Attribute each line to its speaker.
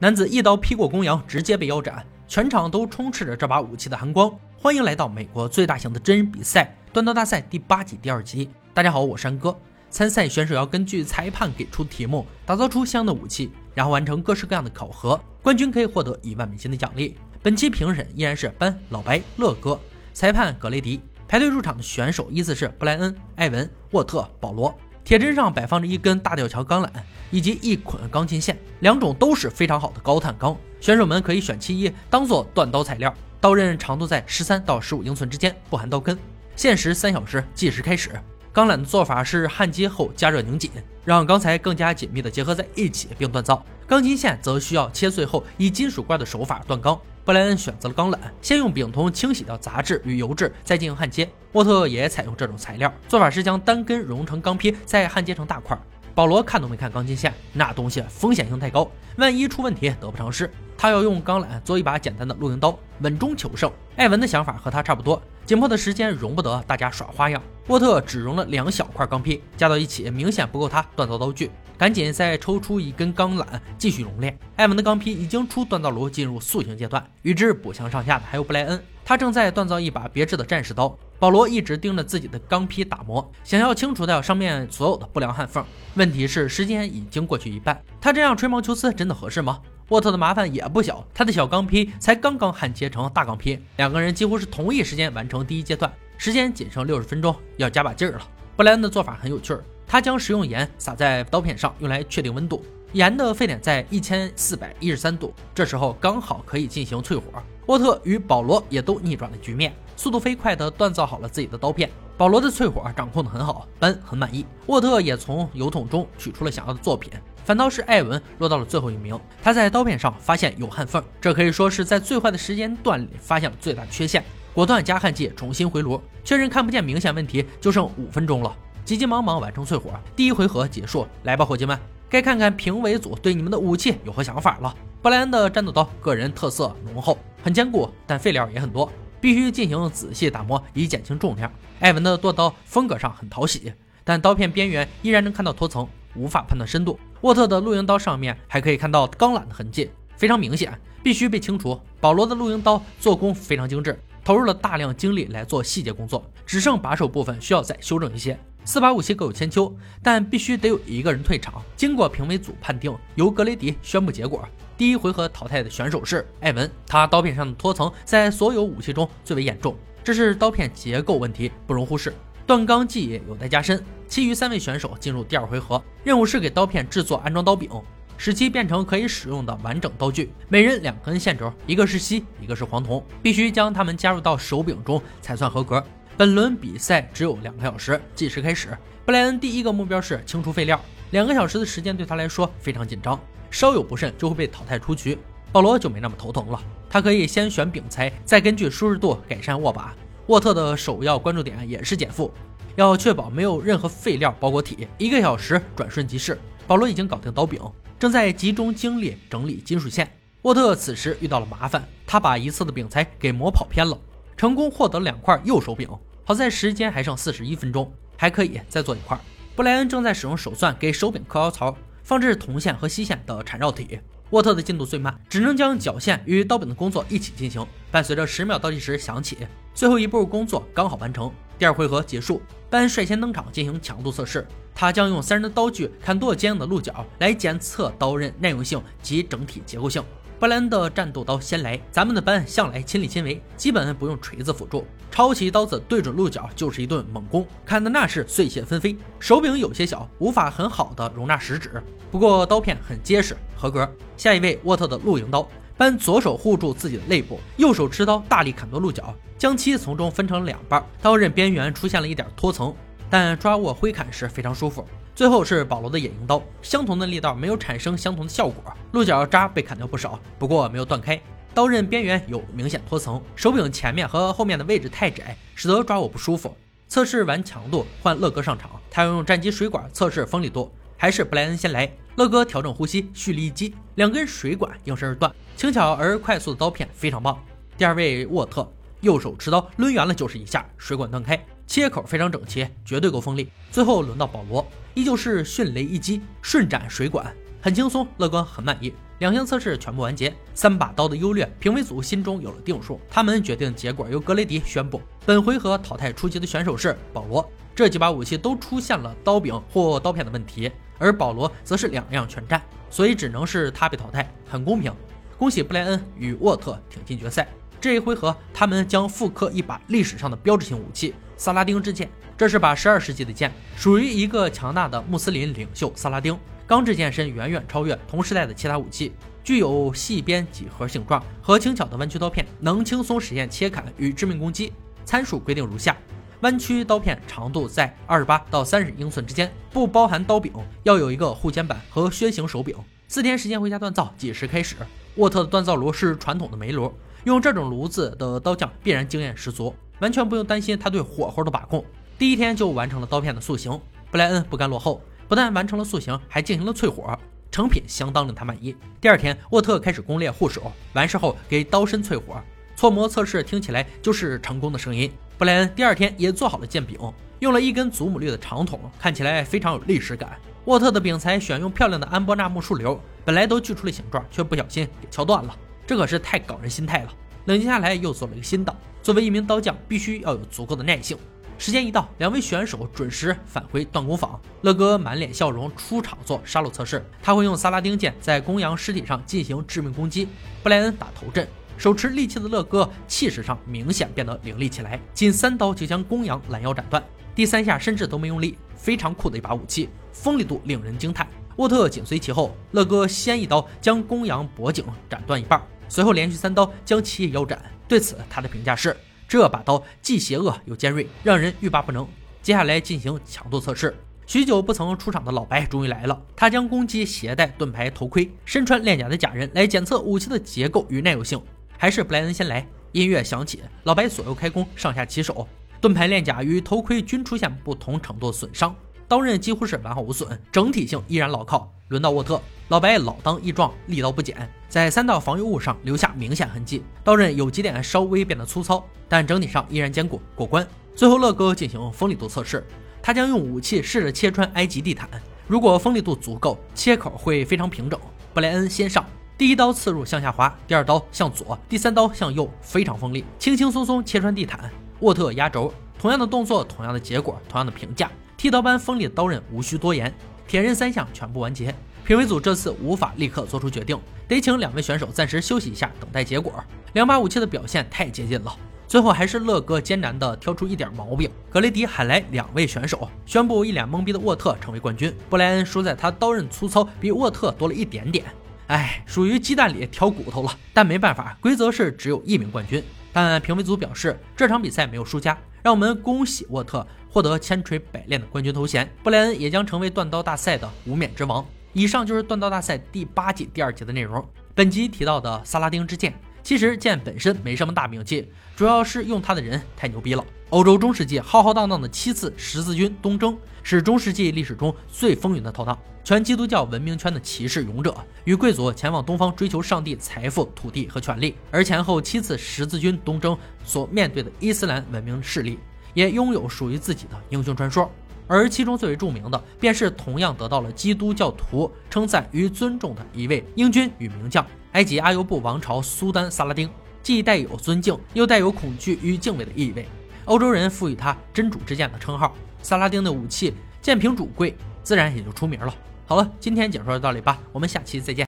Speaker 1: 男子一刀劈过公羊，直接被腰斩，全场都充斥着这把武器的寒光。欢迎来到美国最大型的真人比赛——断刀大赛第八季第二集。大家好，我是山哥。参赛选手要根据裁判给出题目，打造出相应的武器，然后完成各式各样的考核。冠军可以获得一万美金的奖励。本期评审依然是班、老白、乐哥，裁判格雷迪。排队入场的选手依次是布莱恩、艾文、沃特、保罗。铁砧上摆放着一根大吊桥钢缆以及一捆钢筋线，两种都是非常好的高碳钢。选手们可以选其一当做断刀材料。刀刃长度在十三到十五英寸之间，不含刀根。限时三小时，计时开始。钢缆的做法是焊接后加热拧紧，让钢材更加紧密的结合在一起并锻造。钢筋线则需要切碎后以金属罐的手法锻钢。布莱恩选择了钢缆，先用丙酮清洗掉杂质与油质，再进行焊接。沃特也采用这种材料，做法是将单根熔成钢坯，再焊接成大块。保罗看都没看钢筋线，那东西风险性太高，万一出问题得不偿失。他要用钢缆做一把简单的露营刀，稳中求胜。艾文的想法和他差不多，紧迫的时间容不得大家耍花样。沃特只熔了两小块钢坯，加到一起明显不够他锻造刀具，赶紧再抽出一根钢缆继续熔炼。艾文的钢坯已经出锻造炉，进入塑形阶段。与之不相上下的还有布莱恩，他正在锻造一把别致的战士刀。保罗一直盯着自己的钢坯打磨，想要清除掉上面所有的不良焊缝。问题是时间已经过去一半，他这样吹毛求疵真的合适吗？沃特的麻烦也不小，他的小钢坯才刚刚焊接成大钢坯，两个人几乎是同一时间完成第一阶段，时间仅剩六十分钟，要加把劲儿了。布莱恩的做法很有趣，他将食用盐撒在刀片上，用来确定温度。盐的沸点在一千四百一十三度，这时候刚好可以进行淬火。沃特与保罗也都逆转了局面，速度飞快地锻造好了自己的刀片。保罗的淬火掌控得很好，班很满意。沃特也从油桶中取出了想要的作品，反倒是艾文落到了最后一名。他在刀片上发现有焊缝，这可以说是在最坏的时间段里发现了最大缺陷，果断加焊剂，重新回炉，确认看不见明显问题，就剩五分钟了，急急忙忙完成淬火，第一回合结束。来吧，伙计们。该看看评委组对你们的武器有何想法了。布莱恩的战斗刀个人特色浓厚，很坚固，但废料也很多，必须进行仔细打磨以减轻重量。艾文的剁刀风格上很讨喜，但刀片边缘依然能看到脱层，无法判断深度。沃特的露营刀上面还可以看到钢缆的痕迹，非常明显，必须被清除。保罗的露营刀做工非常精致，投入了大量精力来做细节工作，只剩把手部分需要再修正一些。四把武器各有千秋，但必须得有一个人退场。经过评委组判定，由格雷迪宣布结果。第一回合淘汰的选手是艾文，他刀片上的脱层在所有武器中最为严重，这是刀片结构问题，不容忽视。断钢技艺有待加深。其余三位选手进入第二回合，任务是给刀片制作安装刀柄，使其变成可以使用的完整刀具。每人两根线轴，一个是锡，一个是黄铜，必须将它们加入到手柄中才算合格。本轮比赛只有两个小时，计时开始。布莱恩第一个目标是清除废料，两个小时的时间对他来说非常紧张，稍有不慎就会被淘汰出局。保罗就没那么头疼了，他可以先选柄材，再根据舒适度改善握把。沃特的首要关注点也是减负，要确保没有任何废料包裹体。一个小时转瞬即逝，保罗已经搞定刀柄，正在集中精力整理金属线。沃特此时遇到了麻烦，他把一侧的柄材给磨跑偏了，成功获得两块右手柄。好在时间还剩四十一分钟，还可以再做一块。布莱恩正在使用手钻给手柄刻凹槽，放置铜线和锡线的缠绕体。沃特的进度最慢，只能将绞线与刀柄的工作一起进行。伴随着十秒倒计时响起，最后一步工作刚好完成。第二回合结束，班率先登场进行强度测试。他将用三人的刀具砍剁坚硬的鹿角，来检测刀刃耐用性及整体结构性。布莱恩的战斗刀先来，咱们的班向来亲力亲为，基本不用锤子辅助，抄起刀子对准鹿角就是一顿猛攻，砍的那是碎屑纷飞。手柄有些小，无法很好的容纳食指，不过刀片很结实，合格。下一位沃特的露营刀，班左手护住自己的肋部，右手持刀大力砍剁鹿角，将其从中分成两半，刀刃边缘出现了一点脱层，但抓握挥砍时非常舒服。最后是保罗的野营刀，相同的力道没有产生相同的效果，鹿角渣被砍掉不少，不过没有断开，刀刃边缘有明显脱层，手柄前面和后面的位置太窄，使得抓握不舒服。测试完强度，换乐哥上场，他要用战机水管测试锋利度，还是布莱恩先来。乐哥调整呼吸，蓄力一击，两根水管应声而断，轻巧而快速的刀片非常棒。第二位沃特，右手持刀抡圆了就是一下，水管断开。切口非常整齐，绝对够锋利。最后轮到保罗，依旧是迅雷一击，瞬斩水管，很轻松。乐哥很满意。两项测试全部完结，三把刀的优劣，评委组心中有了定数。他们决定结果由格雷迪宣布。本回合淘汰出局的选手是保罗。这几把武器都出现了刀柄或刀片的问题，而保罗则是两样全占，所以只能是他被淘汰，很公平。恭喜布莱恩与沃特挺进决赛。这一回合，他们将复刻一把历史上的标志性武器——萨拉丁之剑。这是把12世纪的剑，属于一个强大的穆斯林领袖萨拉丁。钢制剑身远远超越同时代的其他武器，具有细边几何形状和轻巧的弯曲刀片，能轻松实现切砍与致命攻击。参数规定如下：弯曲刀片长度在28到30英寸之间，不包含刀柄，要有一个护肩板和靴形手柄。四天时间回家锻造，计时开始。沃特的锻造炉是传统的煤炉。用这种炉子的刀匠必然经验十足，完全不用担心他对火候的把控。第一天就完成了刀片的塑形，布莱恩不甘落后，不但完成了塑形，还进行了淬火，成品相当令他满意。第二天，沃特开始攻略护手，完事后给刀身淬火，搓磨测试，听起来就是成功的声音。布莱恩第二天也做好了剑柄，用了一根祖母绿的长筒，看起来非常有历史感。沃特的柄材选用漂亮的安波纳木树瘤，本来都锯出了形状，却不小心给敲断了。这可是太搞人心态了。冷静下来，又做了一个新的。作为一名刀匠，必须要有足够的耐性。时间一到，两位选手准时返回锻工坊。乐哥满脸笑容出场做杀戮测试，他会用萨拉丁剑在公羊尸体上进行致命攻击。布莱恩打头阵，手持利器的乐哥气势上明显变得凌厉起来，仅三刀就将公羊拦腰斩断。第三下甚至都没用力，非常酷的一把武器，锋利度令人惊叹。沃特紧随其后，乐哥先一刀将公羊脖颈斩断一半。随后连续三刀将其腰斩，对此他的评价是：这把刀既邪恶又尖锐，让人欲罢不能。接下来进行强度测试，许久不曾出场的老白终于来了。他将攻击携带盾牌、头盔，身穿链甲的假人来检测武器的结构与耐用性。还是布莱恩先来，音乐响起，老白左右开弓，上下其手，盾牌、链甲与头盔均出现不同程度的损伤。刀刃几乎是完好无损，整体性依然牢靠。轮到沃特，老白老当益壮，力道不减，在三道防御物上留下明显痕迹。刀刃有几点稍微变得粗糙，但整体上依然坚固，过关。最后乐哥进行锋利度测试，他将用武器试着切穿埃及地毯，如果锋利度足够，切口会非常平整。布莱恩先上，第一刀刺入向下滑，第二刀向左，第三刀向右，非常锋利，轻轻松松切穿地毯。沃特压轴，同样的动作，同样的结果，同样的评价。剃刀般锋利的刀刃，无需多言。铁人三项全部完结，评委组这次无法立刻做出决定，得请两位选手暂时休息一下，等待结果。两把武器的表现太接近了，最后还是乐哥艰难地挑出一点毛病。格雷迪喊来两位选手，宣布一脸懵逼的沃特成为冠军。布莱恩输在他刀刃粗糙，比沃特多了一点点。哎，属于鸡蛋里挑骨头了。但没办法，规则是只有一名冠军。但评委组表示，这场比赛没有输家。让我们恭喜沃特获得千锤百炼的冠军头衔，布莱恩也将成为断刀大赛的无冕之王。以上就是断刀大赛第八季第二节的内容。本集提到的萨拉丁之剑，其实剑本身没什么大名气，主要是用它的人太牛逼了。欧洲中世纪浩浩荡荡的七次十字军东征，是中世纪历史中最风云的浩荡。全基督教文明圈的骑士勇者与贵族前往东方追求上帝、财富、土地和权力，而前后七次十字军东征所面对的伊斯兰文明势力，也拥有属于自己的英雄传说。而其中最为著名的，便是同样得到了基督教徒称赞与尊重的一位英军与名将——埃及阿尤布王朝苏丹萨拉丁，既带有尊敬，又带有恐惧与敬畏的意味。欧洲人赋予他“真主之剑”的称号。萨拉丁的武器剑平主贵，自然也就出名了。好了，今天解说到这里吧，我们下期再见。